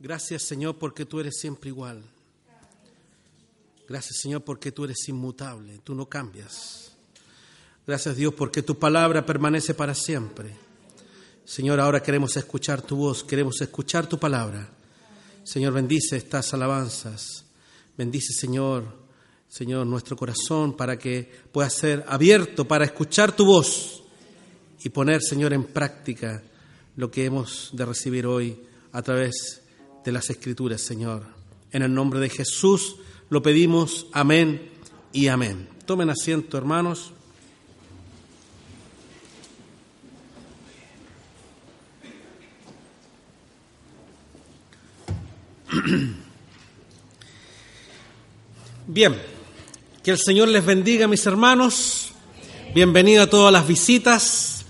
Gracias Señor porque tú eres siempre igual. Gracias Señor porque tú eres inmutable, tú no cambias. Gracias Dios porque tu palabra permanece para siempre. Señor, ahora queremos escuchar tu voz, queremos escuchar tu palabra. Señor, bendice estas alabanzas. Bendice, Señor, Señor, nuestro corazón para que pueda ser abierto para escuchar tu voz y poner, Señor, en práctica lo que hemos de recibir hoy a través de las Escrituras, Señor. En el nombre de Jesús lo pedimos. Amén y amén. Tomen asiento, hermanos. Bien, que el Señor les bendiga, mis hermanos. Bienvenido a todas las visitas,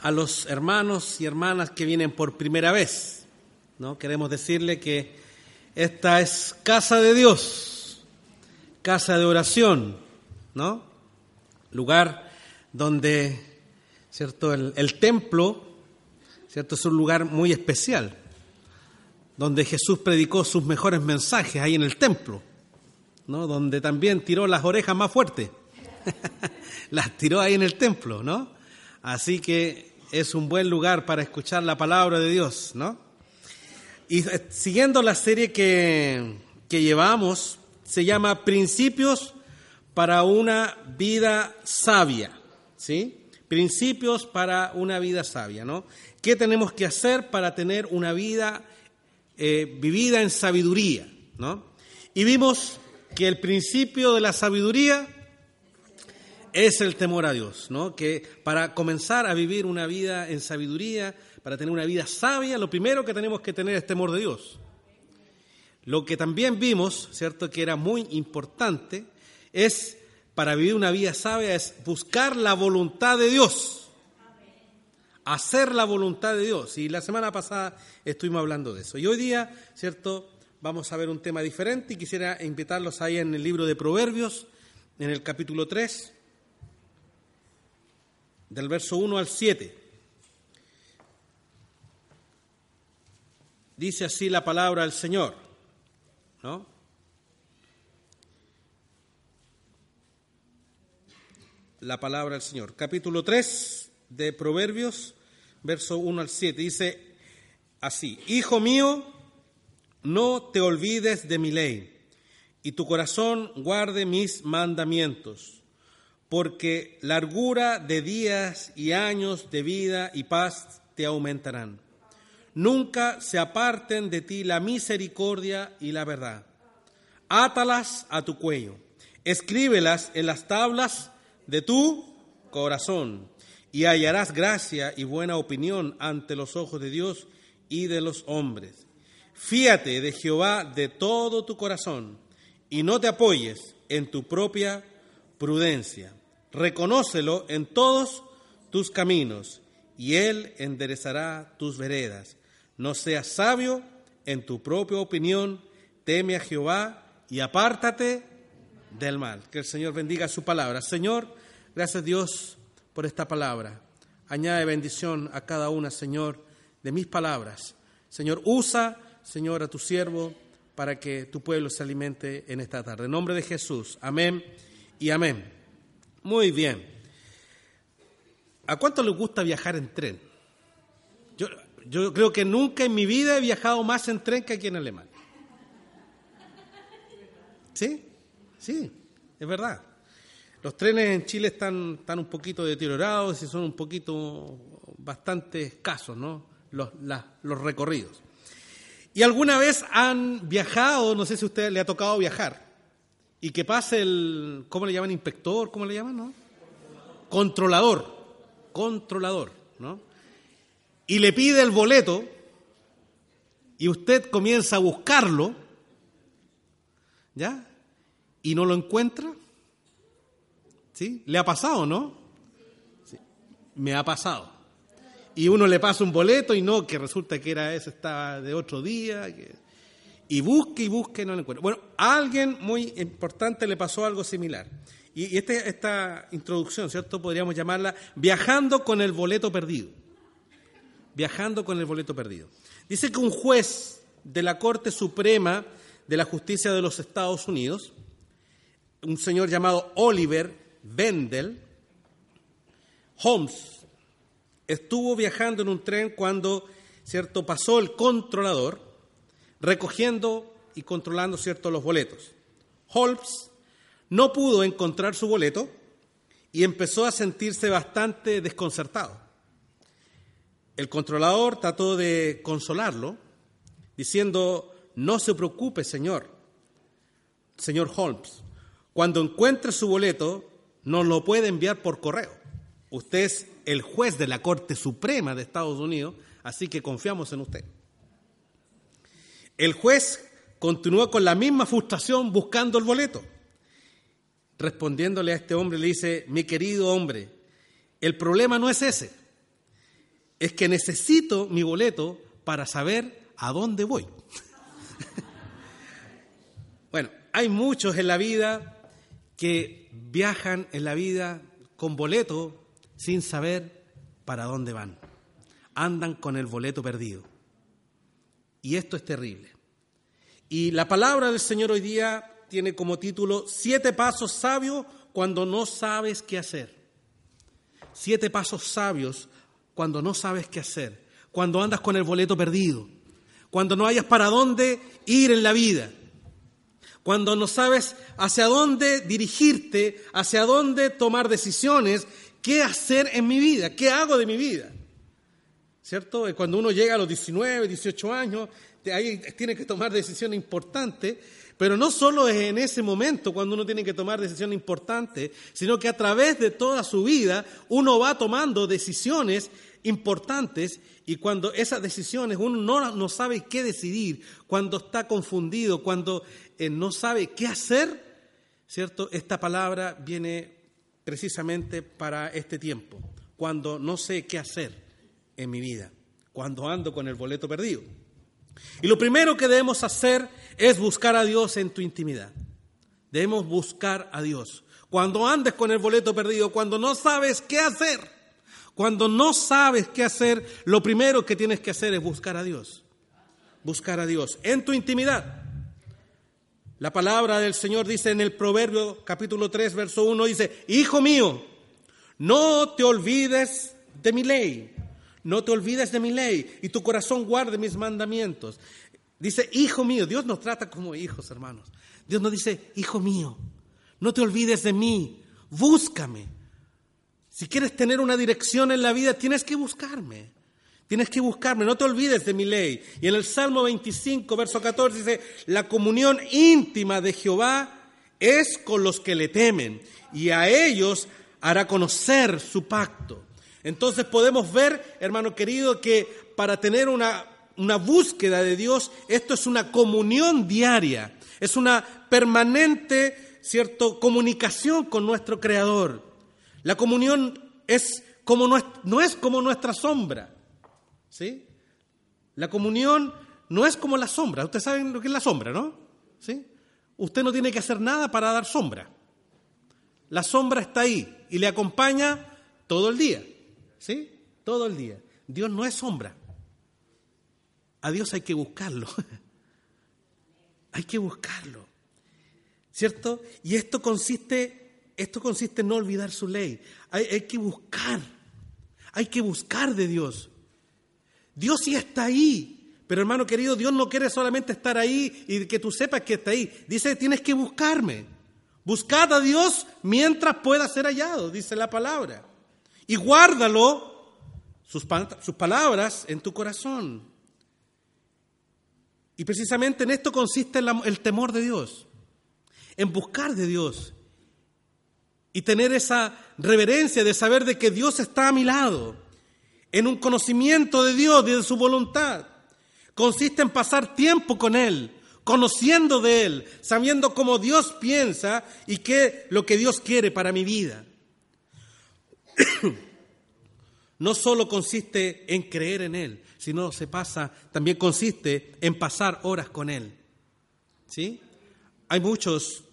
a los hermanos y hermanas que vienen por primera vez. ¿No? Queremos decirle que esta es casa de Dios, casa de oración, ¿no? Lugar donde, ¿cierto? El, el templo, ¿cierto? Es un lugar muy especial donde Jesús predicó sus mejores mensajes ahí en el templo, ¿no? donde también tiró las orejas más fuertes, las tiró ahí en el templo, ¿no? Así que es un buen lugar para escuchar la palabra de Dios, ¿no? Y eh, siguiendo la serie que, que llevamos, se llama Principios para una vida sabia, ¿sí? Principios para una vida sabia, ¿no? ¿Qué tenemos que hacer para tener una vida eh, vivida en sabiduría, ¿no? Y vimos que el principio de la sabiduría es el temor a Dios, ¿no? Que para comenzar a vivir una vida en sabiduría, para tener una vida sabia, lo primero que tenemos que tener es temor de Dios. Lo que también vimos, ¿cierto? Que era muy importante, es para vivir una vida sabia, es buscar la voluntad de Dios hacer la voluntad de Dios. Y la semana pasada estuvimos hablando de eso. Y hoy día, ¿cierto? Vamos a ver un tema diferente y quisiera invitarlos ahí en el libro de Proverbios, en el capítulo 3, del verso 1 al 7. Dice así la palabra del Señor, ¿no? La palabra del Señor. Capítulo 3, de Proverbios, verso 1 al 7. Dice así, Hijo mío, no te olvides de mi ley, y tu corazón guarde mis mandamientos, porque largura de días y años de vida y paz te aumentarán. Nunca se aparten de ti la misericordia y la verdad. Átalas a tu cuello, escríbelas en las tablas de tu corazón y hallarás gracia y buena opinión ante los ojos de Dios y de los hombres. Fíate de Jehová de todo tu corazón y no te apoyes en tu propia prudencia. Reconócelo en todos tus caminos y Él enderezará tus veredas. No seas sabio en tu propia opinión, teme a Jehová y apártate del mal. Que el Señor bendiga su palabra. Señor, gracias Dios por esta palabra. Añade bendición a cada una, Señor, de mis palabras. Señor, usa, Señor, a tu siervo para que tu pueblo se alimente en esta tarde. En nombre de Jesús, amén y amén. Muy bien. ¿A cuánto les gusta viajar en tren? Yo, yo creo que nunca en mi vida he viajado más en tren que aquí en Alemania. ¿Sí? Sí, es verdad. Los trenes en Chile están, están un poquito deteriorados y son un poquito bastante escasos, ¿no? Los, los recorridos. Y alguna vez han viajado, no sé si a usted le ha tocado viajar, y que pase el, ¿cómo le llaman? Inspector, ¿cómo le llaman? No? Controlador, controlador, ¿no? Y le pide el boleto y usted comienza a buscarlo, ¿ya? Y no lo encuentra. ¿Sí? ¿Le ha pasado, no? Me ha pasado. Y uno le pasa un boleto y no, que resulta que era ese, estaba de otro día. Y busque y busque y no lo encuentra. Bueno, a alguien muy importante le pasó algo similar. Y este, esta introducción, ¿cierto? Podríamos llamarla viajando con el boleto perdido. Viajando con el boleto perdido. Dice que un juez de la Corte Suprema de la Justicia de los Estados Unidos, un señor llamado Oliver Wendell Holmes, estuvo viajando en un tren cuando, cierto, pasó el controlador recogiendo y controlando, cierto, los boletos. Holmes no pudo encontrar su boleto y empezó a sentirse bastante desconcertado. El controlador trató de consolarlo, diciendo, no se preocupe, señor, señor Holmes, cuando encuentre su boleto, nos lo puede enviar por correo. Usted es el juez de la Corte Suprema de Estados Unidos, así que confiamos en usted. El juez continuó con la misma frustración buscando el boleto. Respondiéndole a este hombre, le dice, mi querido hombre, el problema no es ese, es que necesito mi boleto para saber a dónde voy. bueno, hay muchos en la vida que viajan en la vida con boleto sin saber para dónde van. Andan con el boleto perdido. Y esto es terrible. Y la palabra del Señor hoy día tiene como título Siete pasos sabios cuando no sabes qué hacer. Siete pasos sabios cuando no sabes qué hacer. Cuando andas con el boleto perdido. Cuando no hayas para dónde ir en la vida cuando no sabes hacia dónde dirigirte, hacia dónde tomar decisiones, qué hacer en mi vida, qué hago de mi vida. ¿Cierto? Cuando uno llega a los 19, 18 años, ahí tiene que tomar decisiones importantes, pero no solo es en ese momento cuando uno tiene que tomar decisiones importantes, sino que a través de toda su vida uno va tomando decisiones importantes y cuando esas decisiones uno no, no sabe qué decidir, cuando está confundido, cuando eh, no sabe qué hacer, ¿cierto? Esta palabra viene precisamente para este tiempo, cuando no sé qué hacer en mi vida, cuando ando con el boleto perdido. Y lo primero que debemos hacer es buscar a Dios en tu intimidad. Debemos buscar a Dios. Cuando andes con el boleto perdido, cuando no sabes qué hacer, cuando no sabes qué hacer, lo primero que tienes que hacer es buscar a Dios. Buscar a Dios en tu intimidad. La palabra del Señor dice en el Proverbio capítulo 3, verso 1, dice, Hijo mío, no te olvides de mi ley, no te olvides de mi ley y tu corazón guarde mis mandamientos. Dice, Hijo mío, Dios nos trata como hijos, hermanos. Dios nos dice, Hijo mío, no te olvides de mí, búscame, si quieres tener una dirección en la vida, tienes que buscarme. Tienes que buscarme, no te olvides de mi ley. Y en el Salmo 25, verso 14 dice, la comunión íntima de Jehová es con los que le temen y a ellos hará conocer su pacto. Entonces podemos ver, hermano querido, que para tener una, una búsqueda de Dios, esto es una comunión diaria, es una permanente, cierto, comunicación con nuestro Creador. La comunión es como no, es, como nuestra sombra. ¿sí? La comunión no es como la sombra. Ustedes saben lo que es la sombra, ¿no? ¿Sí? Usted no tiene que hacer nada para dar sombra. La sombra está ahí y le acompaña todo el día. ¿Sí? Todo el día. Dios no es sombra. A Dios hay que buscarlo. hay que buscarlo. ¿Cierto? Y esto consiste esto consiste en no olvidar su ley. Hay, que buscar, hay que buscar de Dios. Dios sí está ahí, pero hermano querido, Dios no quiere solamente estar ahí y que tú sepas que está ahí. Dice, tienes que buscarme. Buscad a Dios mientras pueda ser hallado, dice la palabra. Y guárdalo, sus, sus palabras, en tu corazón. Y precisamente en esto consiste el temor de Dios, en buscar de Dios y tener esa reverencia de saber de que Dios está a mi lado, en un conocimiento de Dios y de su voluntad. Consiste en pasar tiempo con Él, conociendo de Él, sabiendo cómo Dios piensa y qué lo que Dios quiere para mi vida. No solo consiste en creer en Él, sino se pasa, también consiste en pasar horas con Él. ¿Sí? Hay muchos,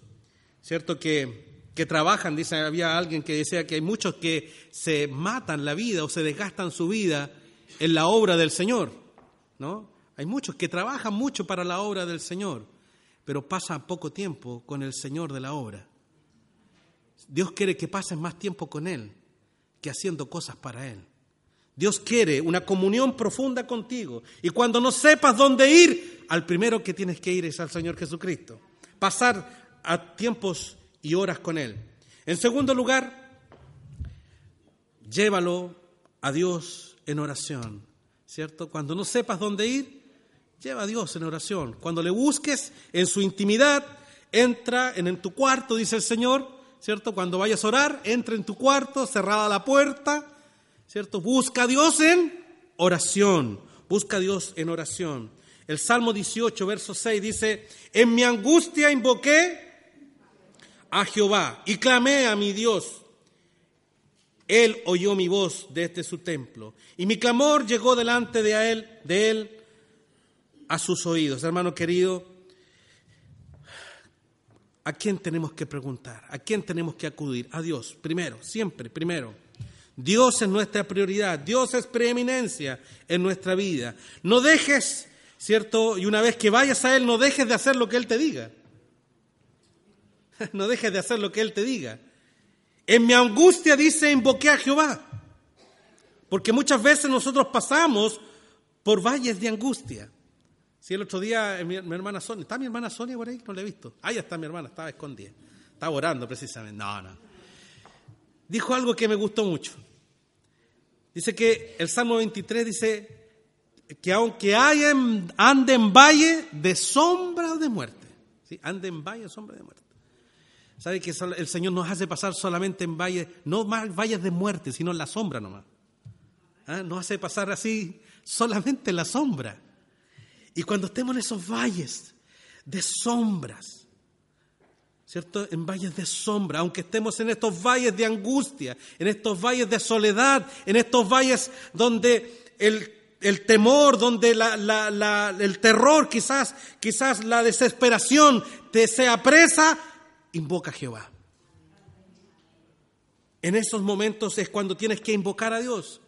¿cierto? Que que trabajan, dice, había alguien que decía que hay muchos que se matan la vida o se desgastan su vida en la obra del Señor, ¿no? Hay muchos que trabajan mucho para la obra del Señor, pero pasan poco tiempo con el Señor de la obra. Dios quiere que pases más tiempo con Él que haciendo cosas para Él. Dios quiere una comunión profunda contigo. Y cuando no sepas dónde ir, al primero que tienes que ir es al Señor Jesucristo. Pasar a tiempos y horas con Él. En segundo lugar, llévalo a Dios en oración. ¿Cierto? Cuando no sepas dónde ir, lleva a Dios en oración. Cuando le busques en su intimidad, entra en, tu cuarto, dice el Señor, ¿cierto? Cuando vayas a orar, entra en tu cuarto, cerrada la puerta, ¿cierto? Busca a Dios en oración, busca a Dios en oración. El Salmo 18, verso 6 dice, en mi angustia invoqué a Jehová y clamé a mi Dios. Él oyó mi voz desde su templo y mi clamor llegó delante de él, de él a sus oídos. Hermano querido, ¿A quién tenemos que preguntar? ¿A quién tenemos que acudir? A Dios, primero, siempre, primero. Dios es nuestra prioridad, Dios es preeminencia en nuestra vida. No dejes, ¿cierto? Y una vez que vayas a Él, no dejes de hacer lo que Él te diga. No dejes de hacer lo que Él te diga. En mi angustia dice, invoqué a Jehová. Porque muchas veces nosotros pasamos por valles de angustia. Sí, el otro día eh, mi, hermana Sonia, ¿está mi hermana Sonia por ahí? No la he visto. Ahí está mi hermana, estaba escondida. Estaba orando precisamente. No, no. Dijo algo que me gustó mucho. Dice que el Salmo 23 dice que aunque ande en valle de sombra de muerte, ¿sí? ande en valle de sombra de muerte. ¿Sabe que el Señor nos hace pasar solamente en valles, no más valles de muerte, sino en la sombra nomás? ¿Ah? Nos hace pasar así solamente en la sombra. Y cuando estemos en esos valles de sombras, ¿cierto? En valles de sombra, aunque estemos en estos valles de angustia, en estos valles de soledad, en estos valles donde el, temor, donde el terror, quizás, quizás la desesperación te sea presa, invoca a Jehová. En esos momentos es cuando tienes que invocar a Dios.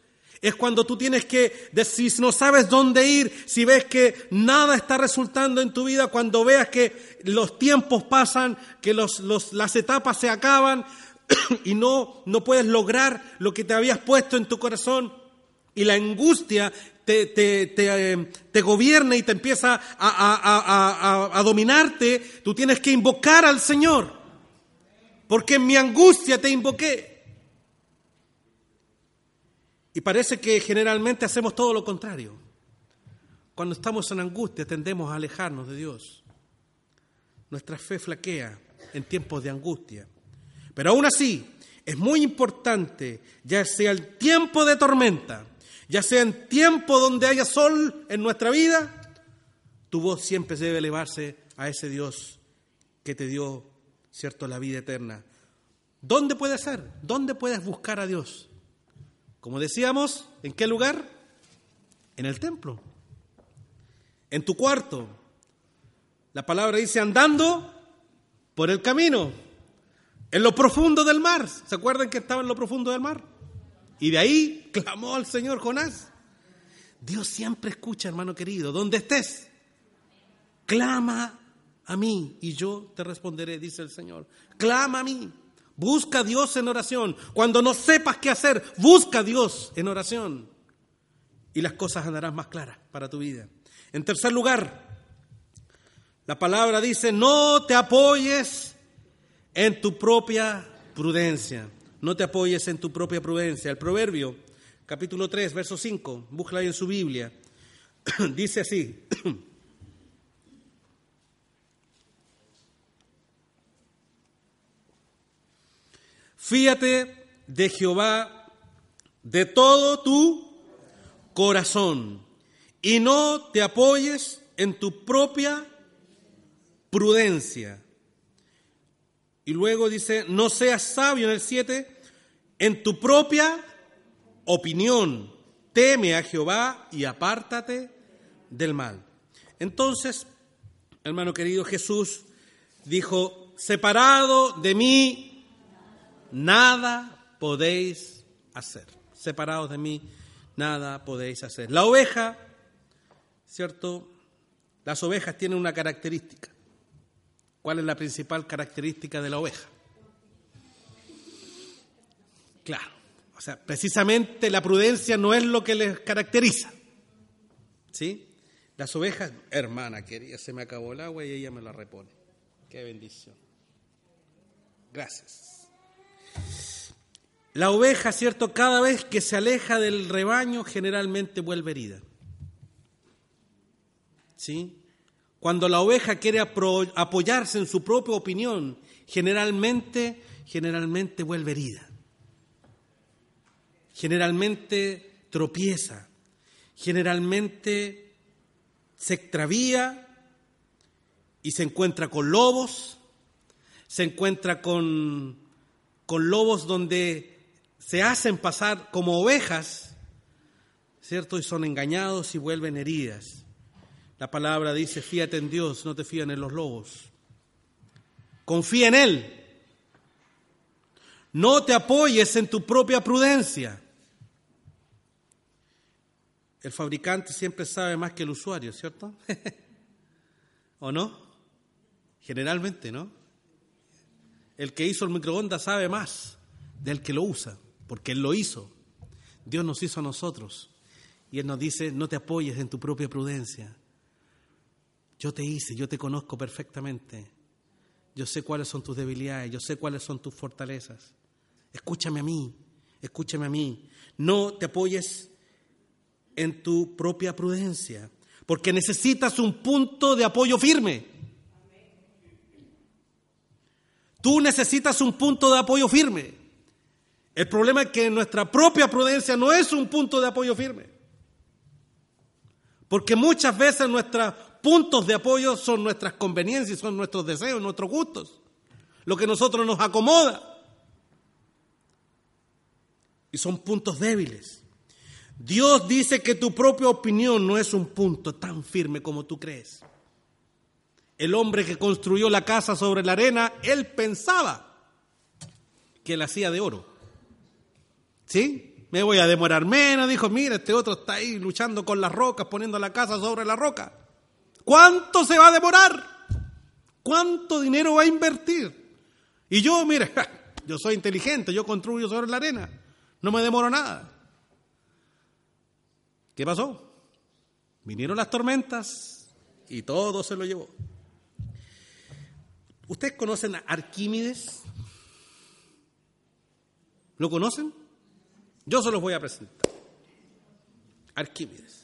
Es cuando tú tienes que si no sabes dónde ir, si ves que nada está resultando en tu vida, cuando veas que los tiempos pasan, que los, las etapas se acaban y no, no puedes lograr lo que te habías puesto en tu corazón y la angustia te, te, te, eh, te, gobierna y te empieza a, a, a, a, dominarte, tú tienes que invocar al Señor. Porque en mi angustia te invoqué. Y parece que generalmente hacemos todo lo contrario. Cuando estamos en angustia tendemos a alejarnos de Dios. Nuestra fe flaquea en tiempos de angustia. Pero aún así, es muy importante, ya sea el tiempo de tormenta, ya sea en tiempo donde haya sol en nuestra vida, tu voz siempre debe elevarse a ese Dios que te dio, cierto, la vida eterna. ¿Dónde puede ser? ¿Dónde puedes buscar a Dios? Como decíamos, ¿en qué lugar? En el templo, en tu cuarto. La palabra dice andando por el camino, en lo profundo del mar. ¿Se acuerdan que estaba en lo profundo del mar? Y de ahí clamó al Señor Jonás. Dios siempre escucha, hermano querido, donde estés. Clama a mí y yo te responderé, dice el Señor. Clama a mí. Busca a Dios en oración. Cuando no sepas qué hacer, busca a Dios en oración. Y las cosas andarán más claras para tu vida. En tercer lugar, la palabra dice, no te apoyes en tu propia prudencia. No te apoyes en tu propia prudencia. El proverbio, capítulo 3, verso 5, búscala ahí en su Biblia. dice así. Fíate de Jehová de todo tu corazón y no te apoyes en tu propia prudencia. Y luego dice, no seas sabio en el 7, en tu propia opinión. Teme a Jehová y apártate del mal. Entonces, hermano querido, Jesús dijo, separado de mí nada podéis hacer. Separados de mí, nada podéis hacer. La oveja ¿cierto? Las ovejas tienen una característica. ¿Cuál es la principal característica de la oveja? Claro, o sea, precisamente la prudencia no es lo que les caracteriza. ¿Sí? Las ovejas, hermana querida, se me acabó el agua y ella me la repone. Qué bendición. Gracias. La oveja, ¿cierto? Cada vez que se aleja del rebaño, generalmente vuelve herida. ¿Sí? Cuando la oveja quiere apoyarse en su propia opinión, generalmente, generalmente vuelve herida. Generalmente tropieza. Generalmente se extravía y se encuentra con lobos, se encuentra con, con lobos donde se hacen pasar como ovejas, ¿cierto? Y son engañados y vuelven heridas. La palabra dice, fíate en Dios, no te fían en los lobos. Confía en Él. No te apoyes en tu propia prudencia. El fabricante siempre sabe más que el usuario, ¿cierto? ¿O no? Generalmente, ¿no? El que hizo el microondas sabe más del que lo usa porque Él lo hizo. Dios nos hizo a nosotros. Y Él nos dice, no te apoyes en tu propia prudencia. Yo te hice, yo te conozco perfectamente. Yo sé cuáles son tus debilidades, yo sé cuáles son tus fortalezas. Escúchame a mí, escúchame a mí. No te apoyes en tu propia prudencia, porque necesitas un punto de apoyo firme. Tú necesitas un punto de apoyo firme. El problema es que nuestra propia prudencia no es un punto de apoyo firme. Porque muchas veces nuestros puntos de apoyo son nuestras conveniencias, son nuestros deseos, nuestros gustos, lo que a nosotros nos acomoda. Y son puntos débiles. Dios dice que tu propia opinión no es un punto tan firme como tú crees. El hombre que construyó la casa sobre la arena, él pensaba que la hacía de oro. ¿Sí? Me voy a demorar menos, dijo, mira, este otro está ahí luchando con las rocas, poniendo la casa sobre la roca. ¿Cuánto se va a demorar? ¿Cuánto dinero va a invertir? Y yo, mire, yo soy inteligente, yo construyo sobre la arena, no me demoro nada. ¿Qué pasó? Vinieron las tormentas y todo se lo llevó. ¿Ustedes conocen a Arquímedes? ¿Lo conocen? Yo se los voy a presentar. Arquímedes.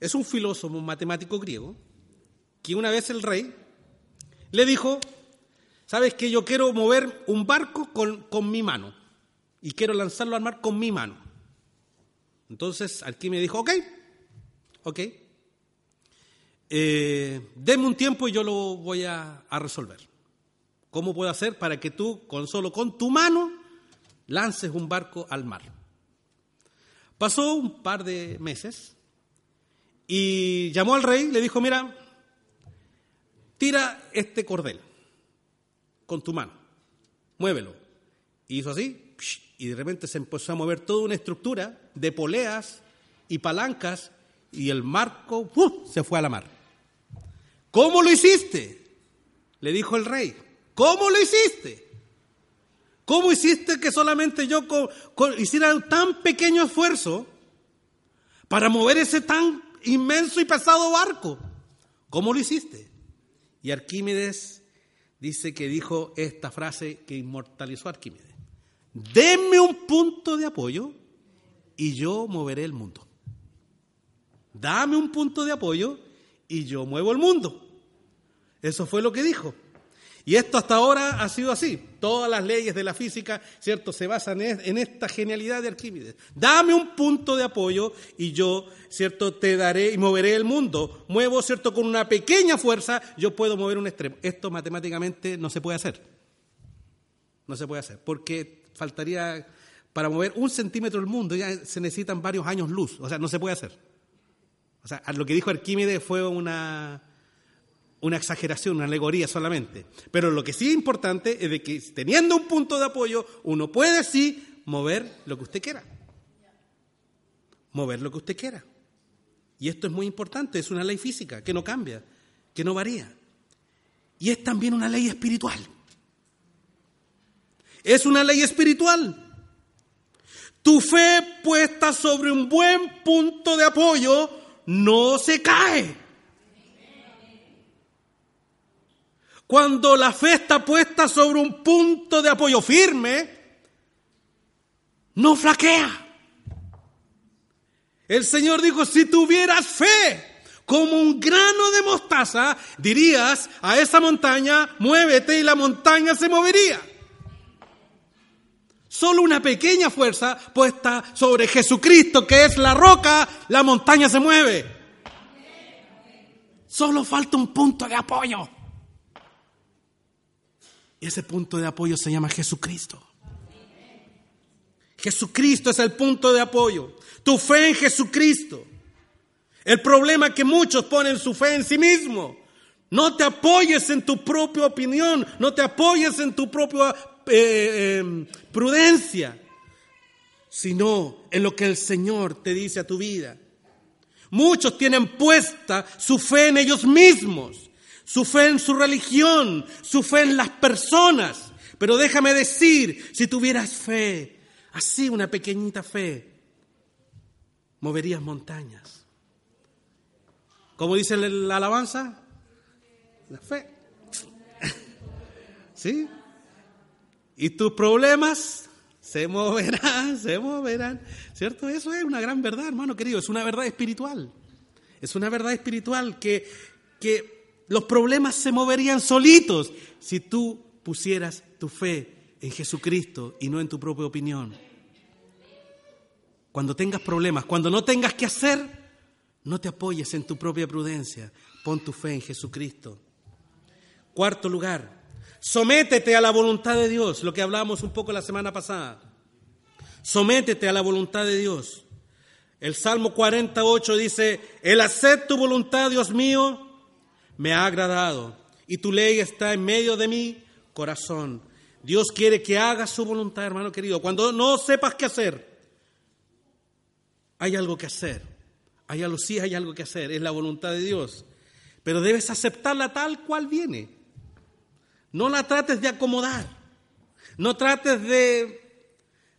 Es un filósofo, un matemático griego, que una vez el rey le dijo, sabes que yo quiero mover un barco con, con mi mano y quiero lanzarlo al mar con mi mano. Entonces Arquímedes dijo, ok, ok, eh, deme un tiempo y yo lo voy a, resolver. ¿Cómo puedo hacer para que tú, con solo con tu mano, lances un barco al mar. Pasó un par de meses y llamó al rey, le dijo, mira, tira este cordel con tu mano, muévelo. Y hizo así, y de repente se empezó a mover toda una estructura de poleas y palancas, y el marco se fue a la mar. ¿Cómo lo hiciste? Le dijo el rey. ¿Cómo lo hiciste? ¿Cómo hiciste que solamente yo hiciera un tan pequeño esfuerzo para mover ese tan inmenso y pesado barco? ¿Cómo lo hiciste? Y Arquímedes dice que dijo esta frase que inmortalizó a Arquímedes. Denme un punto de apoyo y yo moveré el mundo. Dame un punto de apoyo y yo muevo el mundo. Eso fue lo que dijo. Y esto hasta ahora ha sido así. Todas las leyes de la física, ¿cierto?, se basan en esta genialidad de Arquímedes. Dame un punto de apoyo y yo, ¿cierto?, te daré y moveré el mundo. Muevo, ¿cierto?, con una pequeña fuerza, yo puedo mover un extremo. Esto matemáticamente no se puede hacer. No se puede hacer, porque faltaría, para mover un centímetro del mundo ya se necesitan varios años luz. O sea, no se puede hacer. O sea, lo que dijo Arquímedes fue una una exageración, una alegoría solamente. Pero lo que sí es importante es de que teniendo un punto de apoyo, uno puede sí mover lo que usted quiera. Mover lo que usted quiera. Y esto es muy importante, es una ley física que no cambia, que no varía. Y es también una ley espiritual. Es una ley espiritual. Tu fe puesta sobre un buen punto de apoyo no se cae. Cuando la fe está puesta sobre un punto de apoyo firme, no flaquea. El Señor dijo, si tuvieras fe como un grano de mostaza, dirías a esa montaña, muévete y la montaña se movería. Solo una pequeña fuerza puesta sobre Jesucristo, que es la roca, la montaña se mueve. Solo falta un punto de apoyo. Ese punto de apoyo se llama Jesucristo. Jesucristo es el punto de apoyo. Tu fe en Jesucristo. El problema es que muchos ponen su fe en sí mismo. No te apoyes en tu propia opinión, no te apoyes en tu propia eh, em, prudencia, sino en lo que el Señor te dice a tu vida. Muchos tienen puesta su fe en ellos mismos su fe en su religión, su fe en las personas. Pero déjame decir, si tuvieras fe, así una pequeñita fe, moverías montañas. ¿Cómo dice la alabanza? La fe. ¿Sí? Y tus problemas se moverán, se moverán. ¿Cierto? Eso es una gran verdad, hermano querido. Es una verdad espiritual. Es una verdad espiritual que, que los problemas se moverían solitos si tú pusieras tu fe en Jesucristo y no en tu propia opinión. Cuando tengas problemas, cuando no tengas que hacer, no te apoyes en tu propia prudencia, pon tu fe en Jesucristo. Cuarto lugar, sométete a la voluntad de Dios, lo que hablamos un poco la semana pasada. Sométete a la voluntad de Dios. El Salmo 48 dice, el hacer tu voluntad, Dios mío, me ha agradado y tu ley está en medio de mi corazón. Dios quiere que hagas su voluntad, hermano querido. Cuando no sepas qué hacer, hay algo que hacer. Hay algo, sí hay algo que hacer, es la voluntad de Dios. Pero debes aceptarla tal cual viene. No la trates de acomodar. No trates de,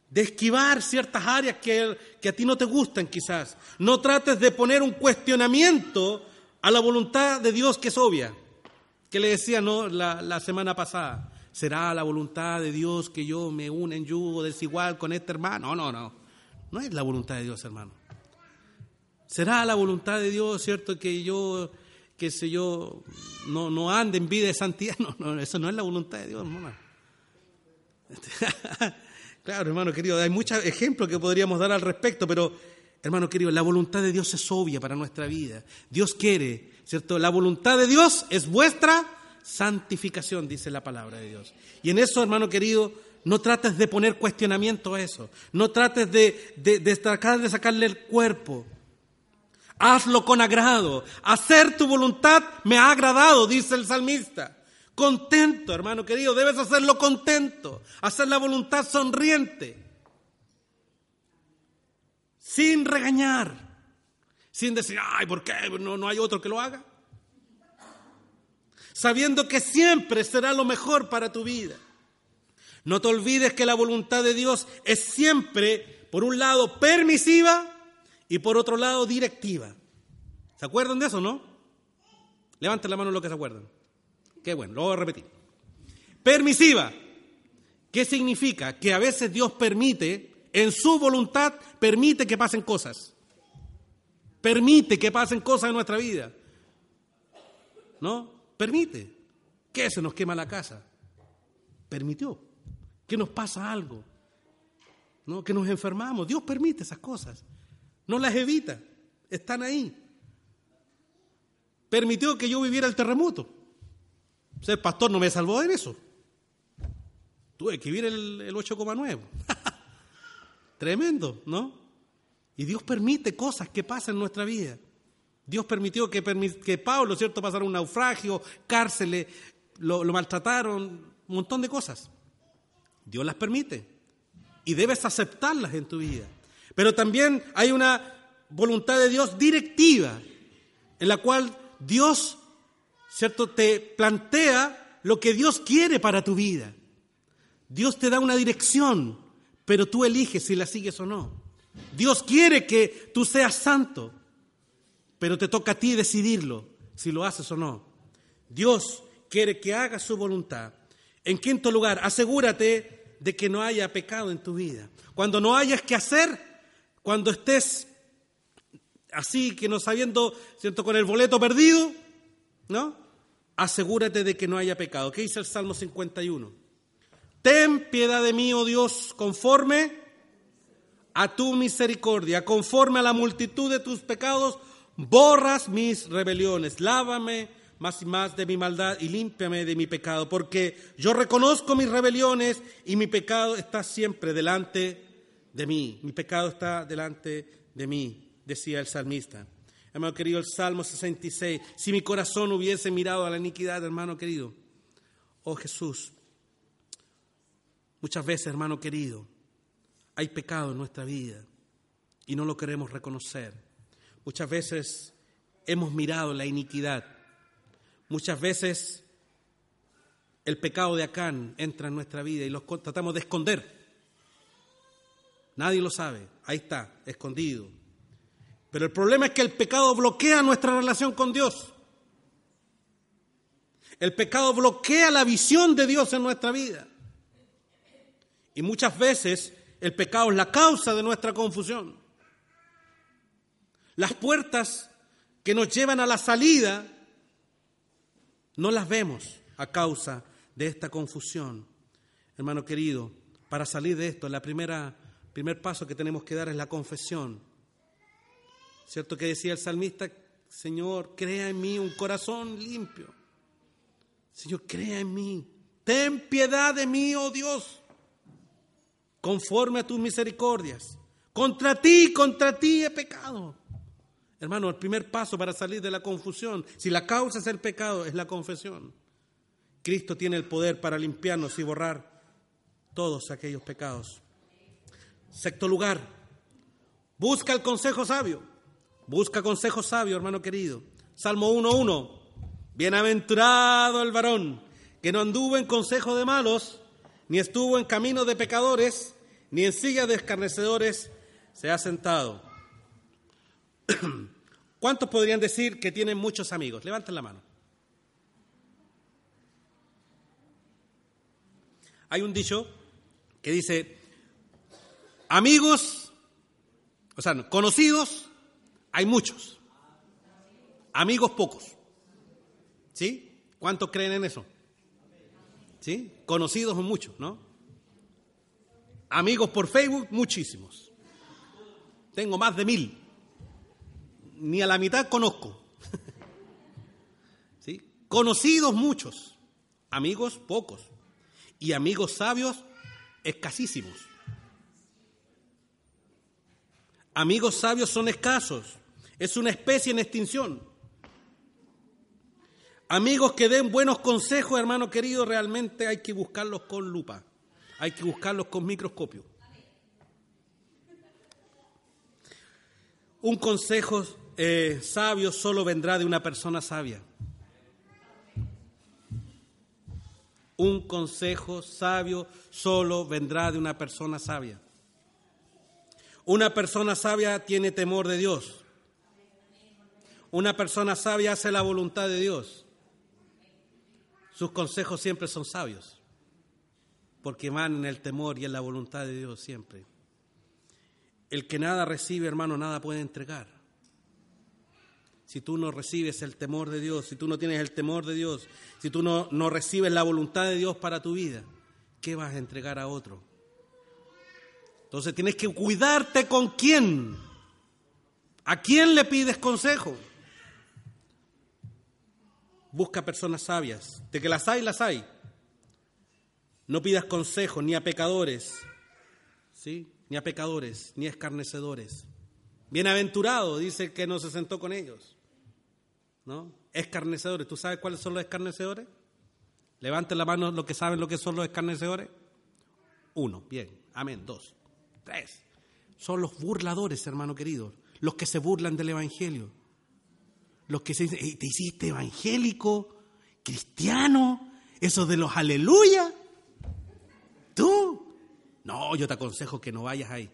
de esquivar ciertas áreas que, que a ti no te gustan quizás. No trates de poner un cuestionamiento a la voluntad de Dios que es obvia, que le decía no la, semana pasada. ¿Será la voluntad de Dios que yo me une en yugo desigual con este hermano? No, no, no. No es la voluntad de Dios, hermano. ¿Será la voluntad de Dios, cierto, que yo, que sé yo, no, no ande en vida de santidad? No, no, eso no es la voluntad de Dios, hermano. claro, hermano querido, hay muchos ejemplos que podríamos dar al respecto, pero Hermano querido, la voluntad de Dios es obvia para nuestra vida. Dios quiere, ¿cierto? La voluntad de Dios es vuestra santificación, dice la palabra de Dios. Y en eso, hermano querido, no trates de poner cuestionamiento a eso. No trates de, de, de sacarle el cuerpo. Hazlo con agrado. Hacer tu voluntad me ha agradado, dice el salmista. Contento, hermano querido, debes hacerlo contento. Hacer la voluntad sonriente sin regañar, sin decir, ay, ¿por qué no, no hay otro que lo haga? Sabiendo que siempre será lo mejor para tu vida. No te olvides que la voluntad de Dios es siempre, por un lado, permisiva y por otro lado, directiva. ¿Se acuerdan de eso, no? Levanten la mano los que se acuerdan. Qué bueno, lo voy a repetir. Permisiva. ¿Qué significa? Que a veces Dios permite en su voluntad permite que pasen cosas. Permite que pasen cosas en nuestra vida. ¿No? Permite. Que se nos quema la casa. Permitió. Que nos pasa algo. ¿No? Que nos enfermamos. Dios permite esas cosas. No las evita. Están ahí. Permitió que yo viviera el terremoto. Ser pastor no me salvó de eso. Tuve que vivir el, el 8,9. Tremendo, ¿no? Y Dios permite cosas que pasan en nuestra vida. Dios permitió que, que Pablo, ¿cierto?, pasara un naufragio, cárceles, lo, lo maltrataron, un montón de cosas. Dios las permite y debes aceptarlas en tu vida. Pero también hay una voluntad de Dios directiva, en la cual Dios, ¿cierto?, te plantea lo que Dios quiere para tu vida. Dios te da una dirección, pero tú eliges si la sigues o no. Dios quiere que tú seas santo, pero te toca a ti decidirlo, si lo haces o no. Dios quiere que hagas su voluntad. En quinto lugar, asegúrate de que no haya pecado en tu vida. Cuando no hayas que hacer, cuando estés así, que no sabiendo, ¿cierto?, con el boleto perdido, ¿no? Asegúrate de que no haya pecado. ¿Qué dice el Salmo 51? Ten piedad de mí, oh Dios, conforme a tu misericordia, conforme a la multitud de tus pecados, borras mis rebeliones, lávame más y más de mi maldad y límpiame de mi pecado, porque yo reconozco mis rebeliones y mi pecado está siempre delante de mí. Mi pecado está delante de mí, decía el salmista. Hermano querido, el Salmo 66, si mi corazón hubiese mirado a la iniquidad, hermano querido, oh Jesús, muchas veces, hermano querido, hay pecado en nuestra vida y no lo queremos reconocer. Muchas veces hemos mirado la iniquidad. Muchas veces el pecado de Acán entra en nuestra vida y lo tratamos de esconder. Nadie lo sabe, ahí está, escondido. Pero el problema es que el pecado bloquea nuestra relación con Dios. El pecado bloquea la visión de Dios en nuestra vida. Y muchas veces el pecado es la causa de nuestra confusión. Las puertas que nos llevan a la salida no las vemos a causa de esta confusión. Hermano querido, para salir de esto, el primer paso que tenemos que dar es la confesión. ¿Cierto que decía el salmista? Señor, crea en mí un corazón limpio. Señor, crea en mí. Ten piedad de mí, oh Dios, conforme a tus misericordias. Contra ti, contra ti he pecado. Hermano, el primer paso para salir de la confusión, si la causa es el pecado, es la confesión. Cristo tiene el poder para limpiarnos y borrar todos aquellos pecados. Sexto lugar, busca el consejo sabio. Busca consejo sabio, hermano querido. Salmo 1.1. Bienaventurado el varón que no anduvo en consejo de malos, ni estuvo en camino de pecadores, ni en silla de escarnecedores se ha sentado ¿Cuántos podrían decir que tienen muchos amigos? Levanten la mano. Hay un dicho que dice, amigos, o sea, conocidos, hay muchos. Amigos pocos. ¿Sí? ¿Cuántos creen en eso? ¿Sí? Conocidos muchos, ¿no? Amigos por Facebook, muchísimos. Tengo más de mil ni a la mitad conozco. ¿Sí? Conocidos muchos, amigos pocos y amigos sabios escasísimos. Amigos sabios son escasos, es una especie en extinción. Amigos que den buenos consejos, hermano querido, realmente hay que buscarlos con lupa, hay que buscarlos con microscopio. Un consejo eh, sabio solo vendrá de una persona sabia. Un consejo sabio solo vendrá de una persona sabia. Una persona sabia tiene temor de Dios. Una persona sabia hace la voluntad de Dios. Sus consejos siempre son sabios, porque van en el temor y en la voluntad de Dios siempre. El que nada recibe, hermano, nada puede entregar si tú no recibes el temor de Dios, si tú no tienes el temor de Dios, si tú no, no recibes la voluntad de Dios para tu vida, ¿qué vas a entregar a otro? Entonces tienes que cuidarte con quién. ¿A quién le pides consejo? Busca personas sabias. De que las hay, las hay. No pidas consejo ni a pecadores, ¿sí? Ni a pecadores, ni a escarnecedores. Bienaventurado, dice que no se sentó con ellos. ¿no? Escarnecedores. ¿Tú sabes cuáles son los escarnecedores? Levanten la mano los que saben lo que son los escarnecedores. Uno, bien, amén. Dos, tres. Son los burladores, hermano querido. los que se burlan del Evangelio. Los que se dicen, te hiciste evangélico, cristiano, eso de los aleluya. No, yo te aconsejo que no vayas ahí.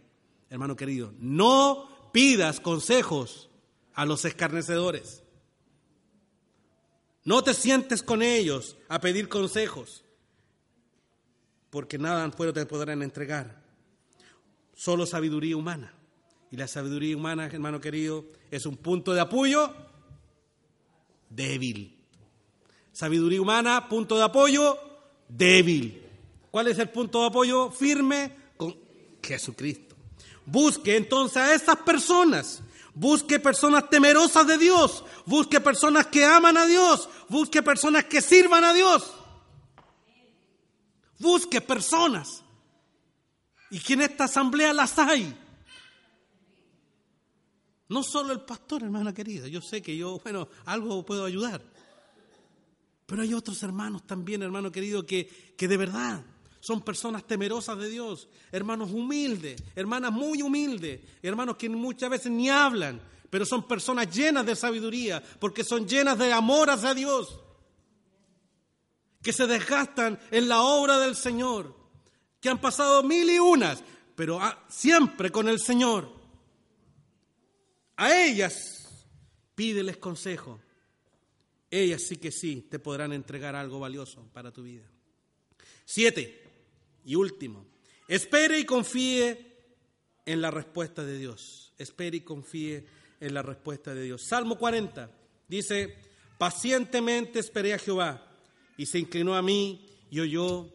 Hermano querido, no pidas consejos a los escarnecedores. No te sientes con ellos a pedir consejos, porque nada fuera te podrán entregar. Solo sabiduría humana. Y la sabiduría humana, hermano querido, es un punto de apoyo débil. Sabiduría humana, punto de apoyo débil. ¿Cuál es el punto de apoyo firme? Con Jesucristo. Busque entonces a esas personas. Busque personas temerosas de Dios. Busque personas que aman a Dios. Busque personas que sirvan a Dios. Busque personas. Y que en esta asamblea las hay. No solo el pastor, hermana querida. Yo sé que yo, bueno, algo puedo ayudar. Pero hay otros hermanos también, hermano querido, que, que de verdad son personas temerosas de Dios, hermanos humildes, hermanas muy humildes, hermanos que muchas veces ni hablan, pero son personas llenas de sabiduría, porque son llenas de amor hacia Dios, que se desgastan en la obra del Señor, que han pasado mil y unas, pero siempre con el Señor. A ellas pídeles consejo. Ellas sí que sí te podrán entregar algo valioso para tu vida. Siete, y último, espere y confíe en la respuesta de Dios. Espere y confíe en la respuesta de Dios. Salmo 40 dice, pacientemente esperé a Jehová y se inclinó a mí y oyó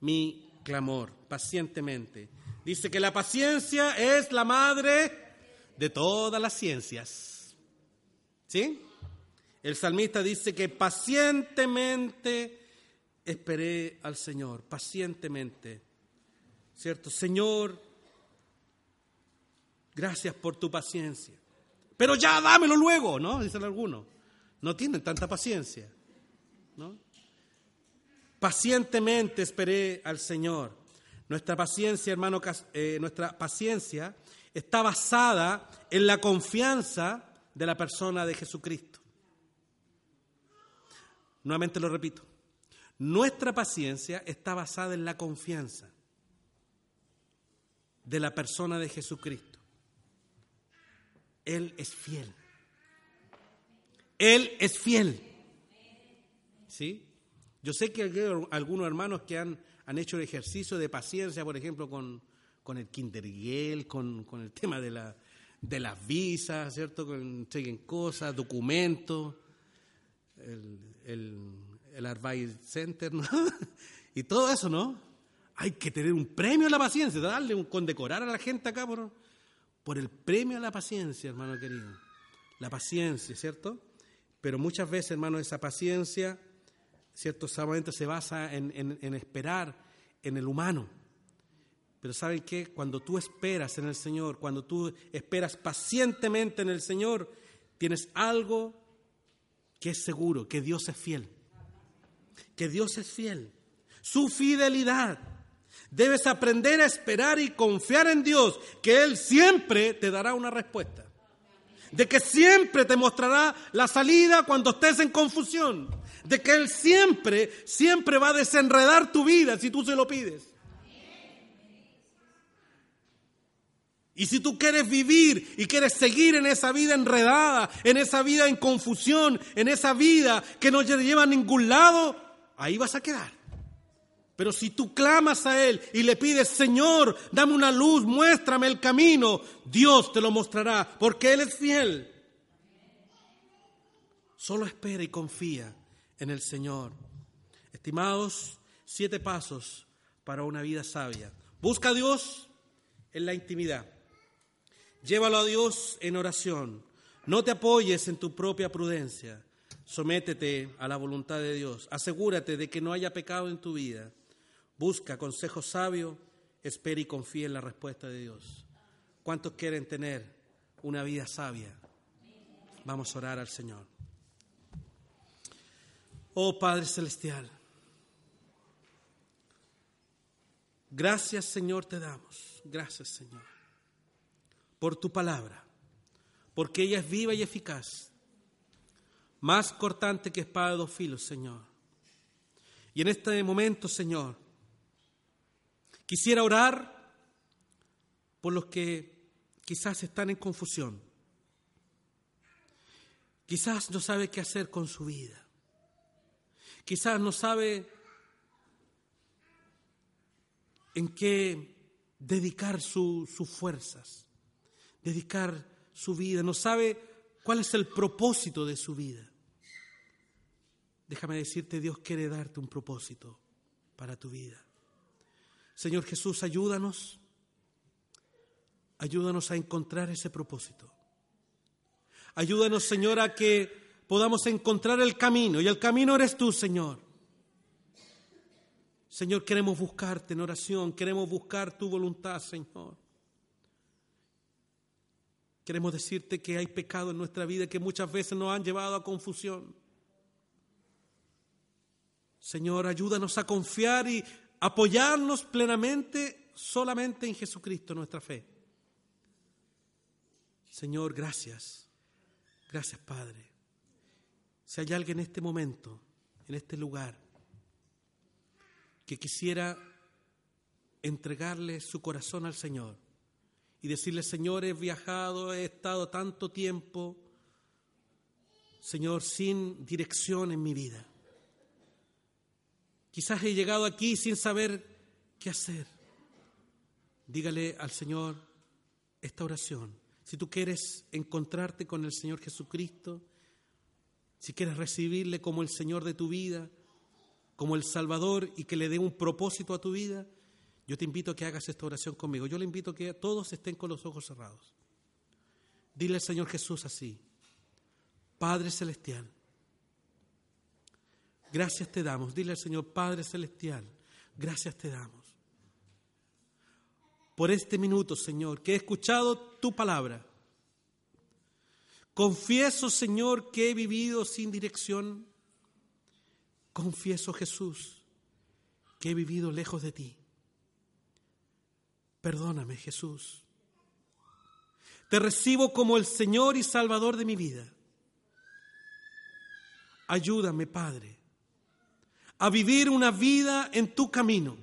mi clamor. Pacientemente. Dice que la paciencia es la madre de todas las ciencias. ¿Sí? El salmista dice que pacientemente esperé al Señor, pacientemente. ¿Cierto? Señor, gracias por tu paciencia. Pero ya dámelo luego, ¿no? Dicen algunos. No tienen tanta paciencia, ¿no? Pacientemente esperé al Señor. Nuestra paciencia, hermano, eh, nuestra paciencia está basada en la confianza de la persona de Jesucristo. Nuevamente lo repito. Nuestra paciencia está basada en la confianza de la persona de Jesucristo. Él es fiel. Él es fiel. ¿Sí? Yo sé que hay algunos hermanos que han, han hecho el ejercicio de paciencia, por ejemplo, con, con el Kindergel, con, con el tema de, la, de las visas, ¿cierto? Con entreguen cosas, documentos, el, el, el Advice Center, ¿no? y todo eso, ¿no? Hay que tener un premio a la paciencia, darle un condecorar a la gente acá por, por el premio a la paciencia, hermano querido. La paciencia, ¿cierto? Pero muchas veces, hermano, esa paciencia, ¿cierto? Solamente se basa en, en esperar en el humano pero ¿saben qué? Cuando tú esperas en el Señor, cuando tú esperas pacientemente en el Señor, tienes algo que es seguro, que Dios es fiel. Que Dios es fiel. Su fidelidad. Debes aprender a esperar y confiar en Dios, que Él siempre te dará una respuesta. De que siempre te mostrará la salida cuando estés en confusión. De que Él siempre, siempre va a desenredar tu vida si tú se lo pides. Y si tú quieres vivir y quieres seguir en esa vida enredada, en esa vida en confusión, en esa vida que no te lleva a ningún lado, ahí vas a quedar. Pero si tú clamas a Él y le pides, Señor, dame una luz, muéstrame el camino, Dios te lo mostrará, porque Él es fiel. Solo espera y confía en el Señor. Estimados, siete pasos para una vida sabia. Busca a Dios en la intimidad. Llévalo a Dios en oración. No te apoyes en tu propia prudencia. Sométete a la voluntad de Dios. Asegúrate de que no haya pecado en tu vida. Busca consejo sabio. Espera y confía en la respuesta de Dios. ¿Cuántos quieren tener una vida sabia? Vamos a orar al Señor. Oh Padre Celestial, gracias Señor te damos. Gracias Señor por tu palabra, porque ella es viva y eficaz, más cortante que espada de dos filos, Señor. Y en este momento, Señor, quisiera orar por los que quizás están en confusión, quizás no sabe qué hacer con su vida, quizás no sabe en qué dedicar sus fuerzas, dedicar su vida, no sabe cuál es el propósito de su vida. Déjame decirte, Dios quiere darte un propósito para tu vida. Señor Jesús, ayúdanos, ayúdanos a encontrar ese propósito. Ayúdanos, Señor, a que podamos encontrar el camino, y el camino eres tú, Señor. Señor, queremos buscarte en oración, queremos buscar tu voluntad, Señor. Queremos decirte que hay pecado en nuestra vida que muchas veces nos han llevado a confusión. Señor, ayúdanos a confiar y apoyarnos plenamente solamente en Jesucristo, nuestra fe. Señor, gracias. Gracias, Padre. Si hay alguien en este momento, en este lugar, que quisiera entregarle su corazón al Señor y decirle, Señor, he viajado, he estado tanto tiempo, Señor, sin dirección en mi vida. Quizás he llegado aquí sin saber qué hacer. Dígale al Señor esta oración. Si tú quieres encontrarte con el Señor Jesucristo, si quieres recibirle como el Señor de tu vida, como el Salvador y que le dé un propósito a tu vida, yo te invito a que hagas esta oración conmigo. Yo le invito a que todos estén con los ojos cerrados. Dile al Señor Jesús así, Padre Celestial, gracias te damos. Dile al Señor, Padre Celestial, gracias te damos. Por este minuto, Señor, que he escuchado tu palabra. Confieso, Señor, que he vivido sin dirección Confieso, Jesús, que he vivido lejos de ti. Perdóname, Jesús. Te recibo como el Señor y Salvador de mi vida. Ayúdame, Padre, a vivir una vida en tu camino,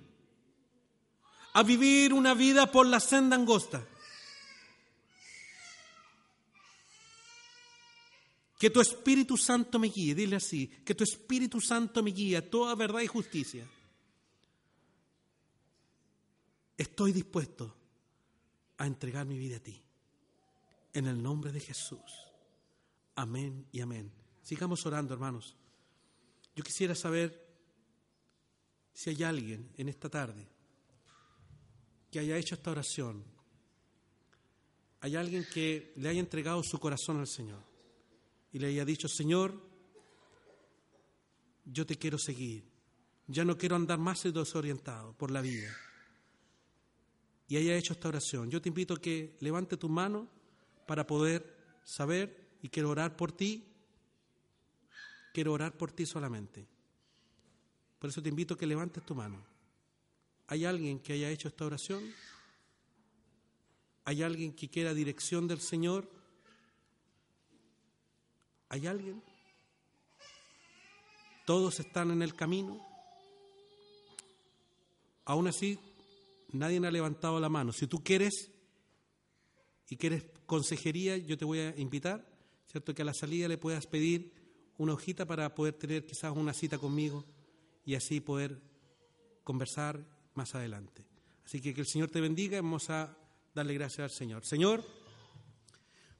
a vivir una vida por la senda angosta Que tu Espíritu Santo me guíe, dile así, que tu Espíritu Santo me guíe a toda verdad y justicia. Estoy dispuesto a entregar mi vida a ti. En el nombre de Jesús. Amén y amén. Sigamos orando, hermanos. Yo quisiera saber si hay alguien en esta tarde que haya hecho esta oración. Hay alguien que le haya entregado su corazón al Señor y le haya dicho, Señor, yo te quiero seguir, ya no quiero andar más desorientado por la vida. Y haya hecho esta oración. Yo te invito a que levante tu mano para poder saber y quiero orar por ti. Quiero orar por ti solamente. Por eso te invito a que levantes tu mano. ¿Hay alguien que haya hecho esta oración? ¿Hay alguien que quiera dirección del Señor? ¿Hay alguien? Todos están en el camino. Aún así, nadie ha levantado la mano. Si tú quieres y quieres consejería, yo te voy a invitar, ¿cierto? Que a la salida le puedas pedir una hojita para poder tener quizás una cita conmigo y así poder conversar más adelante. Así que que el Señor te bendiga, vamos a darle gracias al Señor. Señor,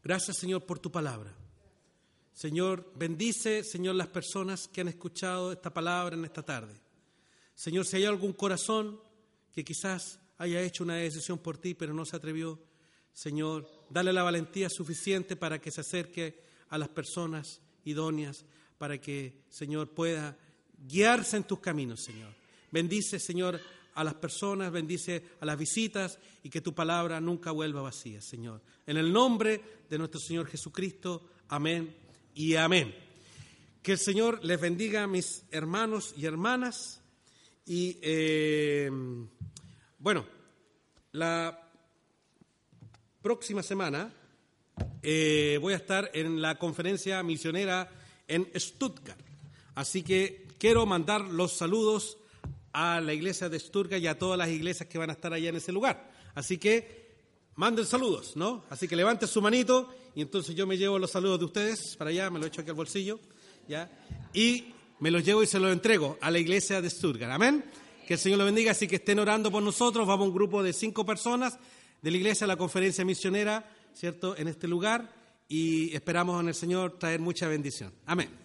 gracias Señor por tu palabra. Señor, bendice, Señor, las personas que han escuchado esta palabra en esta tarde. Señor, si hay algún corazón que quizás haya hecho una decisión por ti, pero no se atrevió, Señor, dale la valentía suficiente para que se acerque a las personas idóneas, para que, Señor, pueda guiarse en tus caminos, Señor. Bendice, Señor, a las personas, bendice a las visitas y que tu palabra nunca vuelva vacía, Señor. En el nombre de nuestro Señor Jesucristo, amén y amén. Que el Señor les bendiga mis hermanos y hermanas. Y eh, bueno, la próxima semana eh, voy a estar en la conferencia misionera en Stuttgart. Así que quiero mandar los saludos a la iglesia de Stuttgart y a todas las iglesias que van a estar allá en ese lugar. Así que manden saludos, ¿no? Así que levanten su manito y entonces yo me llevo los saludos de ustedes para allá, me lo echo aquí al bolsillo, ¿ya? Y me los llevo y se los entrego a la iglesia de Stuttgart. Amén. Que el Señor lo bendiga, así que estén orando por nosotros. Vamos a un grupo de cinco personas de la iglesia, la conferencia misionera, ¿cierto?, en este lugar y esperamos en el Señor traer mucha bendición. Amén.